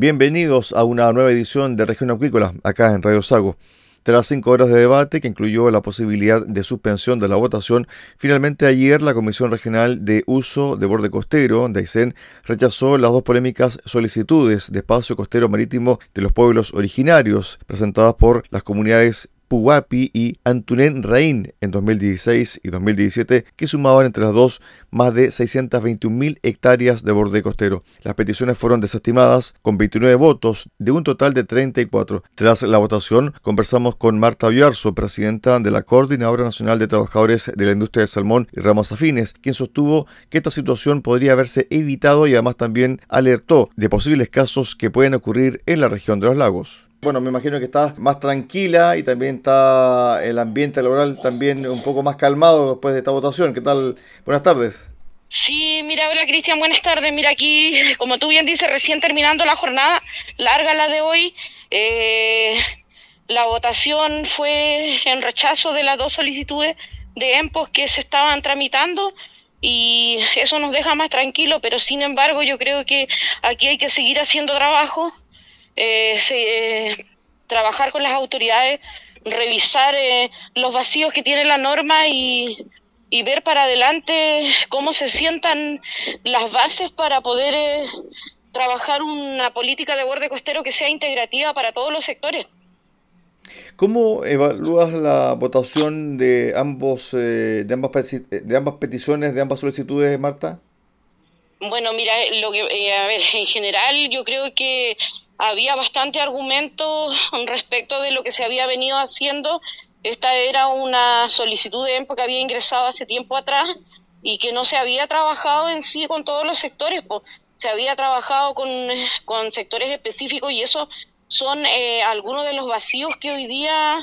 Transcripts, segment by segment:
Bienvenidos a una nueva edición de Región Acuícola, acá en Radio Sago. Tras cinco horas de debate que incluyó la posibilidad de suspensión de la votación, finalmente ayer la Comisión Regional de Uso de Borde Costero de Aysén rechazó las dos polémicas solicitudes de espacio costero marítimo de los pueblos originarios presentadas por las comunidades Puwapi y Antunen Rain en 2016 y 2017, que sumaban entre las dos más de 621.000 hectáreas de borde costero. Las peticiones fueron desestimadas con 29 votos de un total de 34. Tras la votación, conversamos con Marta Biarzo, presidenta de la Coordinadora Nacional de Trabajadores de la Industria del Salmón y Ramos Afines, quien sostuvo que esta situación podría haberse evitado y además también alertó de posibles casos que pueden ocurrir en la región de los lagos. Bueno, me imagino que está más tranquila y también está el ambiente laboral también un poco más calmado después de esta votación. ¿Qué tal? Buenas tardes. Sí, mira, hola Cristian, buenas tardes. Mira aquí, como tú bien dices, recién terminando la jornada, larga la de hoy. Eh, la votación fue en rechazo de las dos solicitudes de EMPOS que se estaban tramitando y eso nos deja más tranquilo, pero sin embargo yo creo que aquí hay que seguir haciendo trabajo eh, eh, trabajar con las autoridades, revisar eh, los vacíos que tiene la norma y, y, ver para adelante cómo se sientan las bases para poder eh, trabajar una política de borde costero que sea integrativa para todos los sectores. ¿Cómo evalúas la votación de ambos de ambas de ambas peticiones, de ambas solicitudes, Marta? Bueno, mira, lo que a ver, en general yo creo que había bastante argumento respecto de lo que se había venido haciendo. Esta era una solicitud de EMPO que había ingresado hace tiempo atrás y que no se había trabajado en sí con todos los sectores, pues, se había trabajado con, con sectores específicos y eso son eh, algunos de los vacíos que hoy día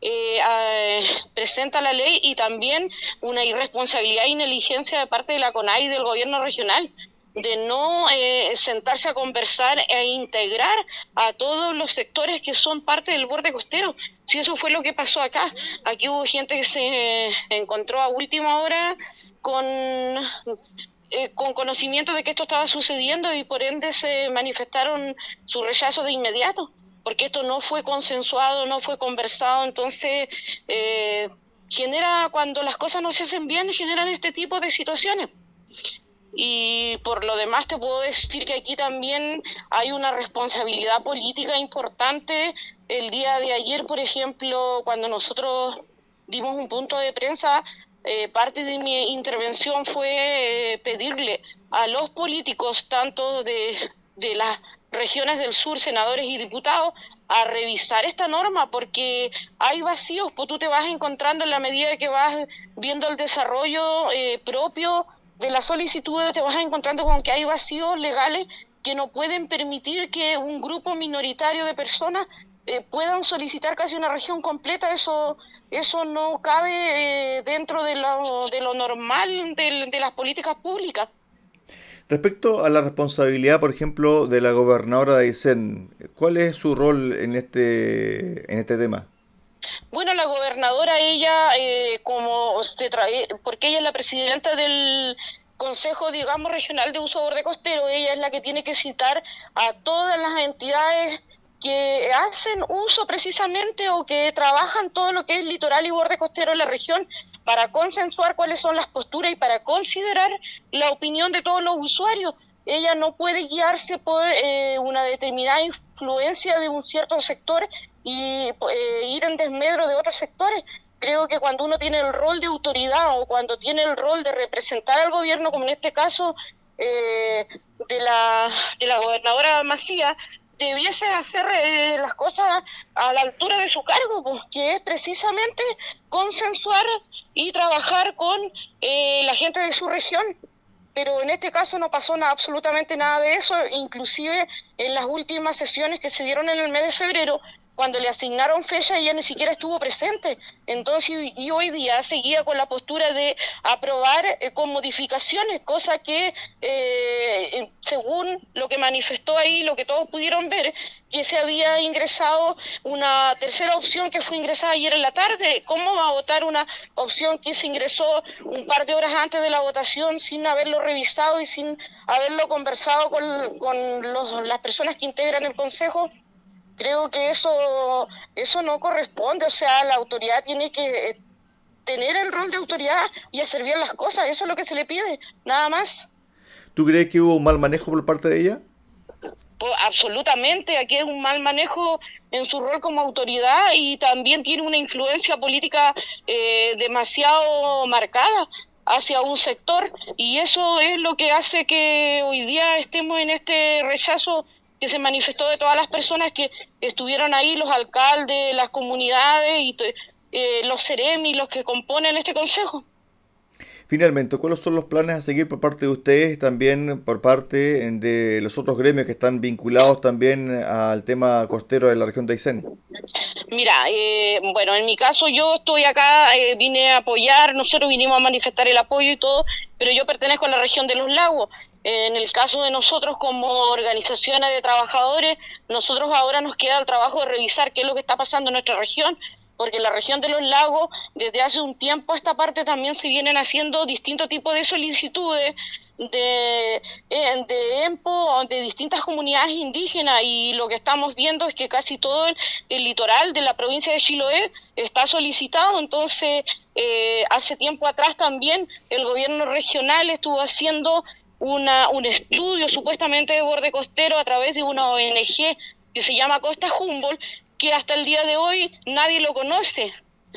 eh, presenta la ley y también una irresponsabilidad e negligencia de parte de la CONAI y del gobierno regional de no eh, sentarse a conversar e integrar a todos los sectores que son parte del borde costero. Si eso fue lo que pasó acá, aquí hubo gente que se encontró a última hora con, eh, con conocimiento de que esto estaba sucediendo y por ende se manifestaron su rechazo de inmediato, porque esto no fue consensuado, no fue conversado, entonces... Eh, genera cuando las cosas no se hacen bien generan este tipo de situaciones y por lo demás te puedo decir que aquí también hay una responsabilidad política importante. El día de ayer, por ejemplo, cuando nosotros dimos un punto de prensa, eh, parte de mi intervención fue eh, pedirle a los políticos, tanto de, de las regiones del sur, senadores y diputados, a revisar esta norma porque hay vacíos, pues tú te vas encontrando en la medida que vas viendo el desarrollo eh, propio de las solicitudes te vas encontrando con que hay vacíos legales que no pueden permitir que un grupo minoritario de personas eh, puedan solicitar casi una región completa. Eso, eso no cabe eh, dentro de lo, de lo normal de, de las políticas públicas. Respecto a la responsabilidad, por ejemplo, de la gobernadora de Aysén, ¿cuál es su rol en este, en este tema? Bueno, la gobernadora, ella, eh, como porque ella es la presidenta del Consejo, digamos, Regional de Uso Borde Costero, ella es la que tiene que citar a todas las entidades que hacen uso precisamente o que trabajan todo lo que es litoral y borde costero en la región para consensuar cuáles son las posturas y para considerar la opinión de todos los usuarios. Ella no puede guiarse por eh, una determinada influencia de un cierto sector y eh, ir en desmedro de otros sectores. Creo que cuando uno tiene el rol de autoridad o cuando tiene el rol de representar al gobierno, como en este caso eh, de, la, de la gobernadora Macía, debiese hacer eh, las cosas a la altura de su cargo, pues, que es precisamente consensuar y trabajar con la gente de su región. Pero en este caso no pasó nada, absolutamente nada de eso, inclusive en las últimas sesiones que se dieron en el mes de febrero, cuando le asignaron fecha ella ni siquiera estuvo presente. Entonces, y hoy día seguía con la postura de aprobar eh, con modificaciones, cosa que, eh, según lo que manifestó ahí, lo que todos pudieron ver, que se había ingresado una tercera opción que fue ingresada ayer en la tarde. ¿Cómo va a votar una opción que se ingresó un par de horas antes de la votación sin haberlo revisado y sin haberlo conversado con, con las personas que integran el Consejo? Creo que eso, eso no corresponde, o sea, la autoridad tiene que eh, tener el rol de autoridad y hacer bien las cosas, eso es lo que se le pide, nada más. ¿Tú crees que hubo un mal manejo por parte de ella? Pues, absolutamente, aquí es un mal manejo en su rol como autoridad y también tiene una influencia política eh, demasiado marcada hacia un sector y eso es lo que hace que hoy día estemos en este rechazo que se manifestó de todas las personas que estuvieron ahí, los alcaldes, las comunidades y eh, los seremi, los que componen este consejo. Finalmente, ¿cuáles son los planes a seguir por parte de ustedes, también por parte de los otros gremios que están vinculados también al tema costero de la región de Aysén? Mira, eh, bueno, en mi caso yo estoy acá, eh, vine a apoyar, nosotros vinimos a manifestar el apoyo y todo, pero yo pertenezco a la región de los lagos en el caso de nosotros como organizaciones de trabajadores, nosotros ahora nos queda el trabajo de revisar qué es lo que está pasando en nuestra región, porque en la región de los lagos, desde hace un tiempo a esta parte también se vienen haciendo distintos tipos de solicitudes de, de EMPO, de distintas comunidades indígenas, y lo que estamos viendo es que casi todo el, litoral de la provincia de Chiloé está solicitado, entonces eh, hace tiempo atrás también el gobierno regional estuvo haciendo una, un estudio supuestamente de borde costero a través de una ONG que se llama Costa Humboldt, que hasta el día de hoy nadie lo conoce.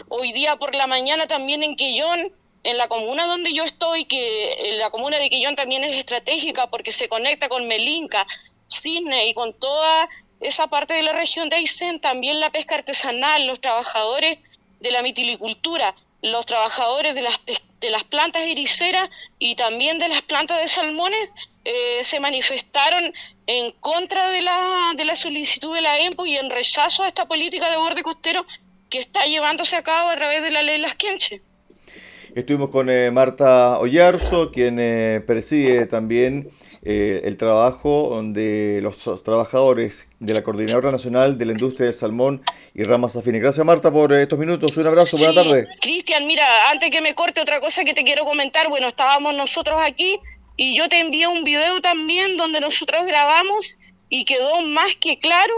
Hoy día por la mañana también en Quillón, en la comuna donde yo estoy, que la comuna de Quillón también es estratégica porque se conecta con Melinca, Cisne y con toda esa parte de la región de Aysén, también la pesca artesanal, los trabajadores de la mitilicultura, los trabajadores de las de las plantas iriceras y también de las plantas de salmones eh, se manifestaron en contra de la, de la solicitud de la EMPO y en rechazo a esta política de borde costero que está llevándose a cabo a través de la ley Las Quenches. Estuvimos con eh, Marta Ollarzo, quien eh, preside también eh, el trabajo de los trabajadores de la Coordinadora Nacional de la Industria del Salmón y Ramas Afines. Gracias Marta por estos minutos. Un abrazo, buena tarde. Cristian, mira, antes que me corte otra cosa que te quiero comentar, bueno, estábamos nosotros aquí y yo te envié un video también donde nosotros grabamos y quedó más que claro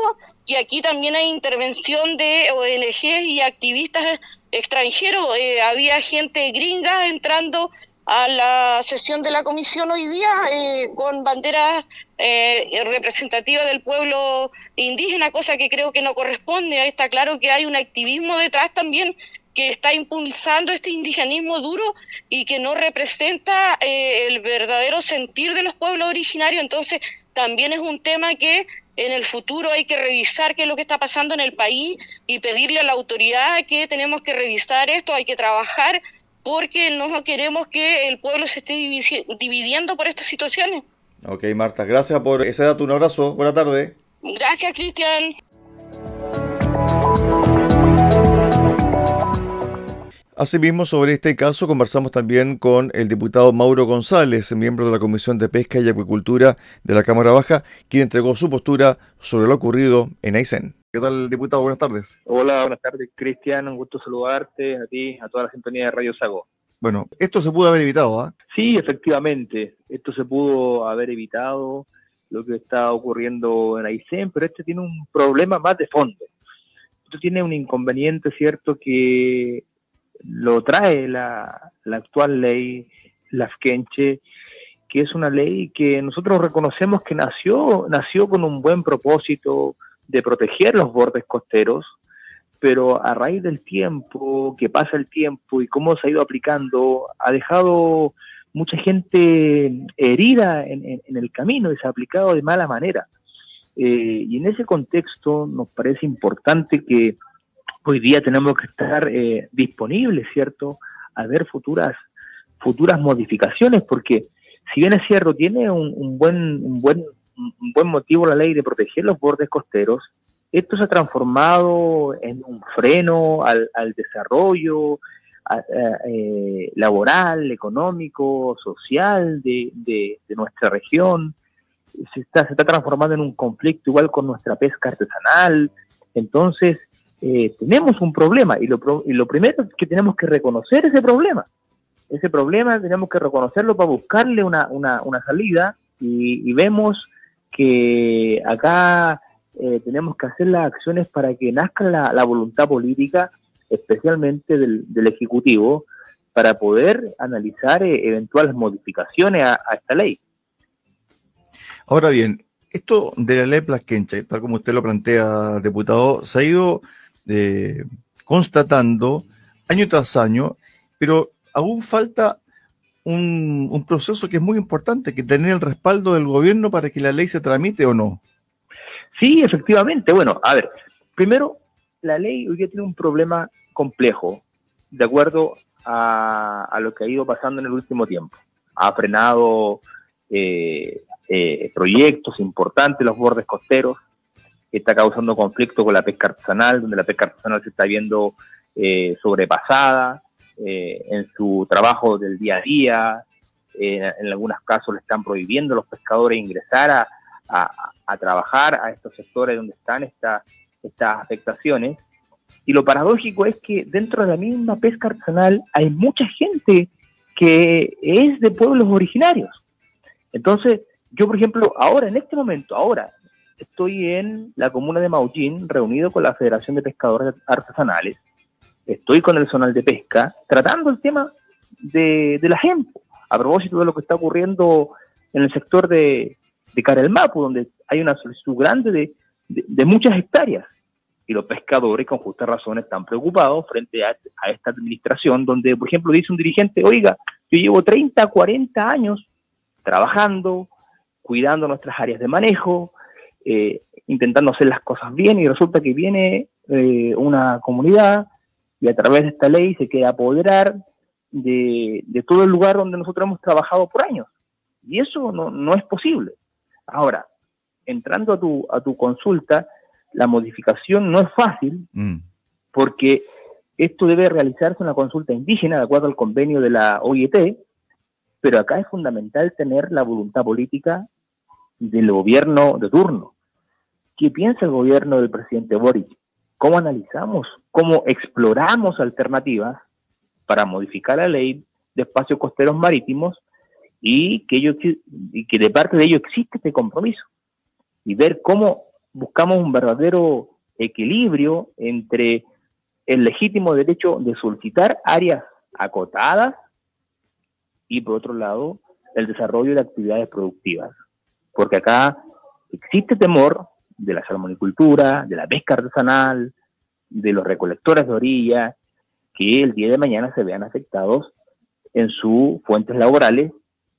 que aquí también hay intervención de ONGs y activistas extranjero, eh, había gente gringa entrando a la sesión de la comisión hoy día eh, con banderas eh, representativas del pueblo indígena, cosa que creo que no corresponde. Está claro que hay un activismo detrás también que está impulsando este indigenismo duro y que no representa el verdadero sentir de los pueblos originarios. Entonces, también es un tema que en el futuro hay que revisar qué es lo que está pasando en el país y pedirle a la autoridad que tenemos que revisar esto, hay que trabajar porque no queremos que el pueblo se esté dividiendo por estas situaciones. Ok, Marta, gracias por ese dato, un abrazo, buena tarde. Gracias, Cristian. Asimismo, sobre este caso conversamos también con el diputado Mauro González, miembro de la Comisión de Pesca y Acuicultura de la Cámara Baja, quien entregó su postura sobre lo ocurrido en Aysén. ¿Qué tal, diputado? Buenas tardes. Hola, buenas tardes, Cristian. Un gusto saludarte a ti, a toda la sintonía de Radio Sago. Bueno, esto se pudo haber evitado, ¿ah? Sí, efectivamente. Esto se pudo haber evitado, lo que está ocurriendo en Aysén, pero este tiene un problema más de fondo. Esto tiene un inconveniente, ¿cierto?, que lo trae la, actual ley Lafkenche, que es una ley que nosotros reconocemos que nació, nació con un buen propósito de proteger los bordes costeros, pero a raíz del tiempo, que pasa el tiempo y cómo se ha ido aplicando, ha dejado mucha gente herida en, el camino y se ha aplicado de mala manera. Eh, y en ese contexto nos parece importante que hoy día tenemos que estar eh, disponibles, ¿cierto?, a ver futuras, futuras modificaciones, porque si bien es cierto, tiene un, buen, un, buen, un buen motivo la ley de proteger los bordes costeros, esto se ha transformado en un freno al, desarrollo eh, laboral, económico, social de, de, nuestra región. Se está, se está transformando en un conflicto igual con nuestra pesca artesanal. Entonces, eh, tenemos un problema y lo, y lo primero es que tenemos que reconocer ese problema. Ese problema tenemos que reconocerlo para buscarle una, una, una salida y, vemos que acá eh, tenemos que hacer las acciones para que nazca la, voluntad política, especialmente del, Ejecutivo, para poder analizar eh, eventuales modificaciones a, esta ley. Ahora bien, esto de la ley Plasquencha, tal como usted lo plantea, diputado, se ha ido eh, constatando año tras año, pero aún falta un, proceso que es muy importante, que tener el respaldo del gobierno para que la ley se tramite o no. Sí, efectivamente. Bueno, a ver, primero, la ley hoy día tiene un problema complejo, de acuerdo a, lo que ha ido pasando en el último tiempo. Ha frenado eh, eh, proyectos importantes, los bordes costeros, está causando conflicto con la pesca artesanal, donde la pesca artesanal se está viendo eh, sobrepasada, eh, en su trabajo del día a día. en algunos casos le están prohibiendo a los pescadores ingresar a, a, trabajar a estos sectores donde están estas afectaciones. Y lo paradójico es que dentro de la misma pesca artesanal hay mucha gente que es de pueblos originarios. Entonces, yo, por ejemplo, ahora, en este momento, ahora, estoy en la comuna de Maullín, reunido con la Federación de Pescadores Artesanales, estoy con el zonal de pesca, tratando el tema de, la gente, a propósito de lo que está ocurriendo en el sector de, de Carelmapu, donde hay una solicitud grande de, muchas hectáreas. Y los pescadores, con justa razón, están preocupados frente a, esta administración, donde, por ejemplo, dice un dirigente, oiga, yo llevo 30, 40 años trabajando, cuidando nuestras áreas de manejo, eh, intentando hacer las cosas bien, y resulta que viene eh, una comunidad y a través de esta ley se queda apoderar de, todo el lugar donde nosotros hemos trabajado por años. Y eso no, es posible. Ahora, entrando a tu, a tu consulta, la modificación no es fácil mm. porque esto debe realizarse una consulta indígena de acuerdo al convenio de la OIT, pero acá es fundamental tener la voluntad política del gobierno de turno. ¿Qué piensa el gobierno del presidente Boric? ¿Cómo analizamos cómo exploramos alternativas para modificar la ley de espacios costeros marítimos y que, ello, y que de parte de ello existe este compromiso y ver cómo buscamos un verdadero equilibrio entre el legítimo derecho de solicitar áreas acotadas y por otro lado el desarrollo de actividades productivas. Porque acá existe temor de la salmonicultura, de la pesca artesanal, de los recolectores de orilla que el día de mañana se vean afectados en sus fuentes laborales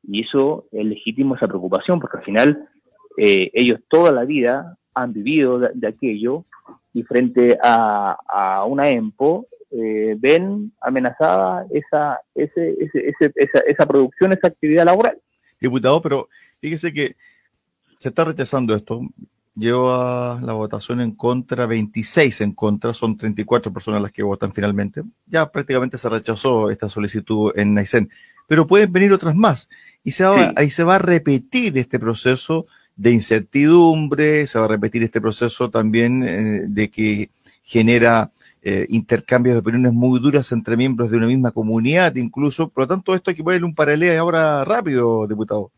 y eso es legítimo esa preocupación porque al final eh, ellos toda la vida han vivido de, aquello y frente a, una EMPO eh, ven amenazada esa, ese, ese, esa, esa producción, esa actividad laboral. Diputado, pero fíjese que se está rechazando esto lleva la votación en contra, 26 en contra, son 34 personas las que votan finalmente. Ya prácticamente se rechazó esta solicitud en Naisen, pero pueden venir otras más. Y se va, ahí se va a repetir este proceso de incertidumbre, se va a repetir este proceso también eh, de que genera eh, intercambios de opiniones muy duras entre miembros de una misma comunidad, incluso. Por lo tanto, esto hay que ponerle un paralelo ahora rápido, diputado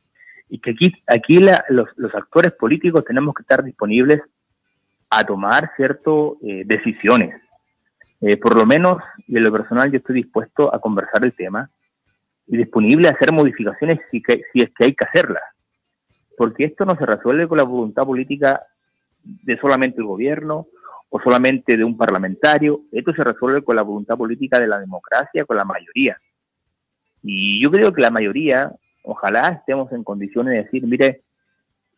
y que aquí, aquí los, actores políticos tenemos que estar disponibles a tomar ciertas eh, decisiones. Eh, por lo menos, y en lo personal, yo estoy dispuesto a conversar el tema y disponible a hacer modificaciones si, si es que hay que hacerlas. Porque esto no se resuelve con la voluntad política de solamente el gobierno o solamente de un parlamentario, esto se resuelve con la voluntad política de la democracia, con la mayoría. Y yo creo que la mayoría ojalá estemos en condiciones de decir, mire,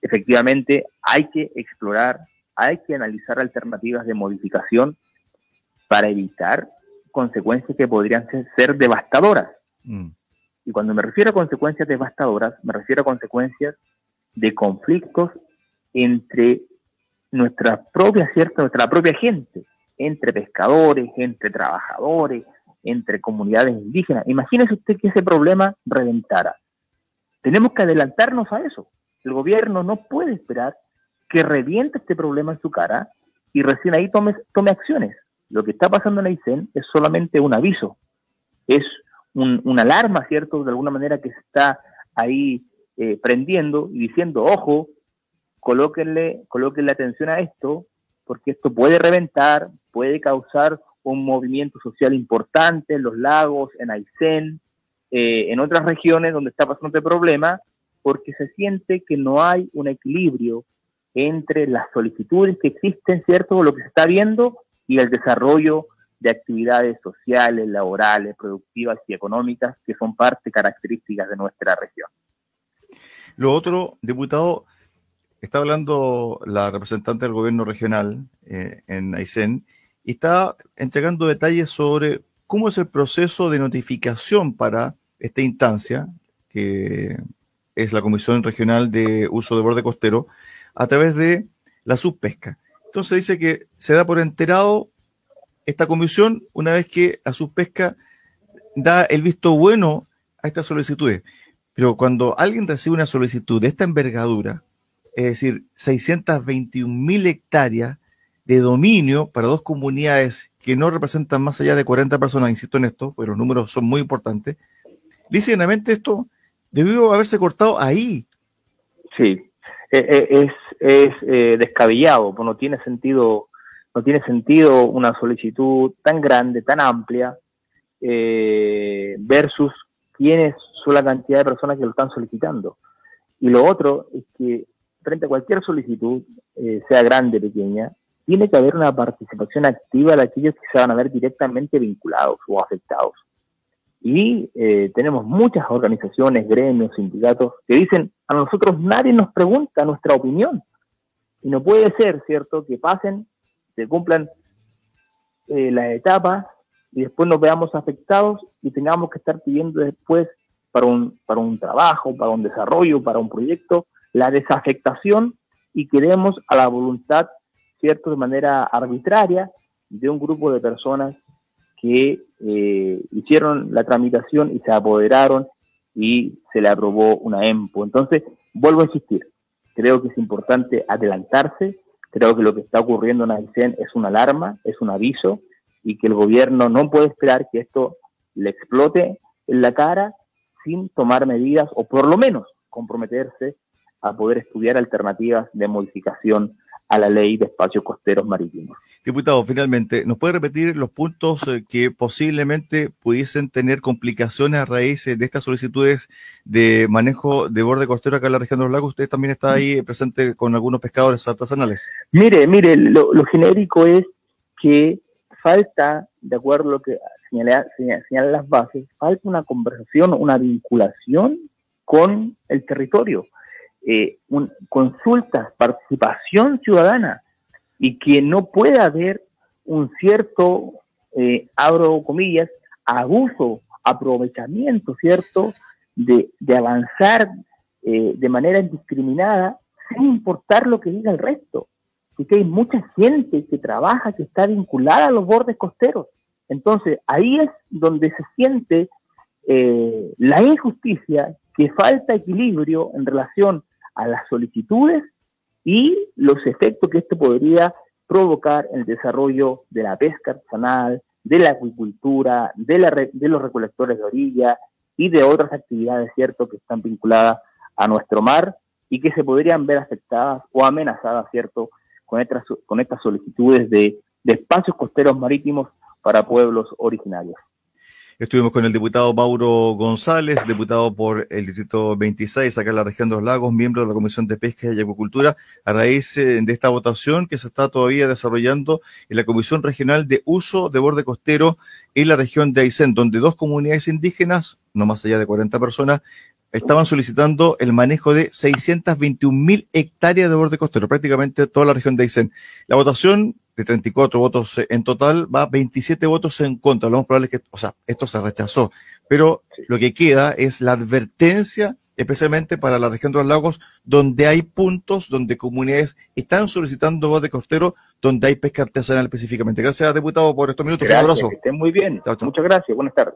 efectivamente hay que explorar, hay que analizar alternativas de modificación para evitar consecuencias que podrían ser, devastadoras. Mm. Y cuando me refiero a consecuencias devastadoras, me refiero a consecuencias de conflictos entre nuestra propia, ¿cierto? Nuestra propia gente, entre pescadores, entre trabajadores, entre comunidades indígenas. Imagínese usted que ese problema reventara. Tenemos que adelantarnos a eso. El gobierno no puede esperar que reviente este problema en su cara y recién ahí tome, tome acciones. Lo que está pasando en Aysén es solamente un aviso, es un, una alarma, ¿cierto? De alguna manera que se está ahí eh, prendiendo y diciendo, ojo, colóquenle, colóquenle atención a esto, porque esto puede reventar, puede causar un movimiento social importante en los lagos, en Aysén, eh, en otras regiones donde está pasando este problema, porque se siente que no hay un equilibrio entre las solicitudes que existen, ¿cierto? Lo que se está viendo y el desarrollo de actividades sociales, laborales, productivas y económicas que son parte características de nuestra región. Lo otro, diputado, está hablando la representante del gobierno regional eh, en Aysén y está entregando detalles sobre cómo es el proceso de notificación para esta instancia, que es la Comisión Regional de Uso de Borde Costero, a través de la subpesca. Entonces dice que se da por enterado esta comisión una vez que la subpesca da el visto bueno a estas solicitudes. Pero cuando alguien recibe una solicitud de esta envergadura, es decir, 621 mil hectáreas de dominio para dos comunidades que no representan más allá de 40 personas, insisto en esto, porque los números son muy importantes, lícitamente esto debió haberse cortado ahí. Sí, e, e, es, eh, descabellado, pues no tiene sentido, no tiene sentido una solicitud tan grande, tan amplia, eh, versus quiénes son la cantidad de personas que lo están solicitando. Y lo otro es que frente a cualquier solicitud, eh, sea grande o pequeña, tiene que haber una participación activa de aquellos que se van a ver directamente vinculados o afectados. Y eh, tenemos muchas organizaciones, gremios, sindicatos que dicen, a nosotros nadie nos pregunta nuestra opinión. Y no puede ser, ¿cierto?, que pasen, se cumplan eh, las etapas y después nos veamos afectados y tengamos que estar pidiendo después para un, para un trabajo, para un desarrollo, para un proyecto, la desafectación y queremos a la voluntad, ¿cierto?, de manera arbitraria de un grupo de personas que eh, hicieron la tramitación y se apoderaron y se le aprobó una EMPO. Entonces, vuelvo a insistir, creo que es importante adelantarse, creo que lo que está ocurriendo en Aysén es una alarma, es un aviso, y que el gobierno no puede esperar que esto le explote en la cara sin tomar medidas o por lo menos comprometerse a poder estudiar alternativas de modificación a la ley de espacios costeros marítimos. Diputado, finalmente, ¿nos puede repetir los puntos eh, que posiblemente pudiesen tener complicaciones a raíz de estas solicitudes de manejo de borde costero acá en la región de los lagos? Usted también está ahí presente con algunos pescadores artesanales. Mire, mire, lo, genérico es que falta, de acuerdo a lo que señalan señala las bases, falta una conversación, una vinculación con el territorio eh, consultas, participación ciudadana y que no pueda haber un cierto, eh, abro comillas, abuso, aprovechamiento, ¿cierto?, de, avanzar eh, de manera indiscriminada sin importar lo que diga el resto. Porque hay mucha gente que trabaja, que está vinculada a los bordes costeros. Entonces, ahí es donde se siente eh, la injusticia, que falta equilibrio en relación a las solicitudes y los efectos que esto podría provocar en el desarrollo de la pesca artesanal, de la acuicultura, de, la, de los recolectores de orilla y de otras actividades, ¿cierto?, que están vinculadas a nuestro mar y que se podrían ver afectadas o amenazadas, ¿cierto?, con estas, con estas solicitudes de espacios costeros marítimos para pueblos originarios. Estuvimos con el diputado Mauro González, diputado por el Distrito 26, acá en la región de los lagos, miembro de la Comisión de Pesca y Acuicultura, a raíz eh, de esta votación que se está todavía desarrollando en la Comisión Regional de Uso de Borde Costero en la región de Aysén, donde dos comunidades indígenas, no más allá de 40 personas, estaban solicitando el manejo de 621 mil hectáreas de borde costero, prácticamente toda la región de Aysén. La votación de 34 votos en total, va 27 votos en contra. Lo más probable es que, o sea, esto se rechazó, pero lo que queda es la advertencia especialmente para la región de los lagos, donde hay puntos donde comunidades están solicitando bote costero, donde hay pesca artesanal específicamente. Gracias, diputado, por estos minutos. Un abrazo. Que estén muy bien. Muchas gracias. Buenas tardes.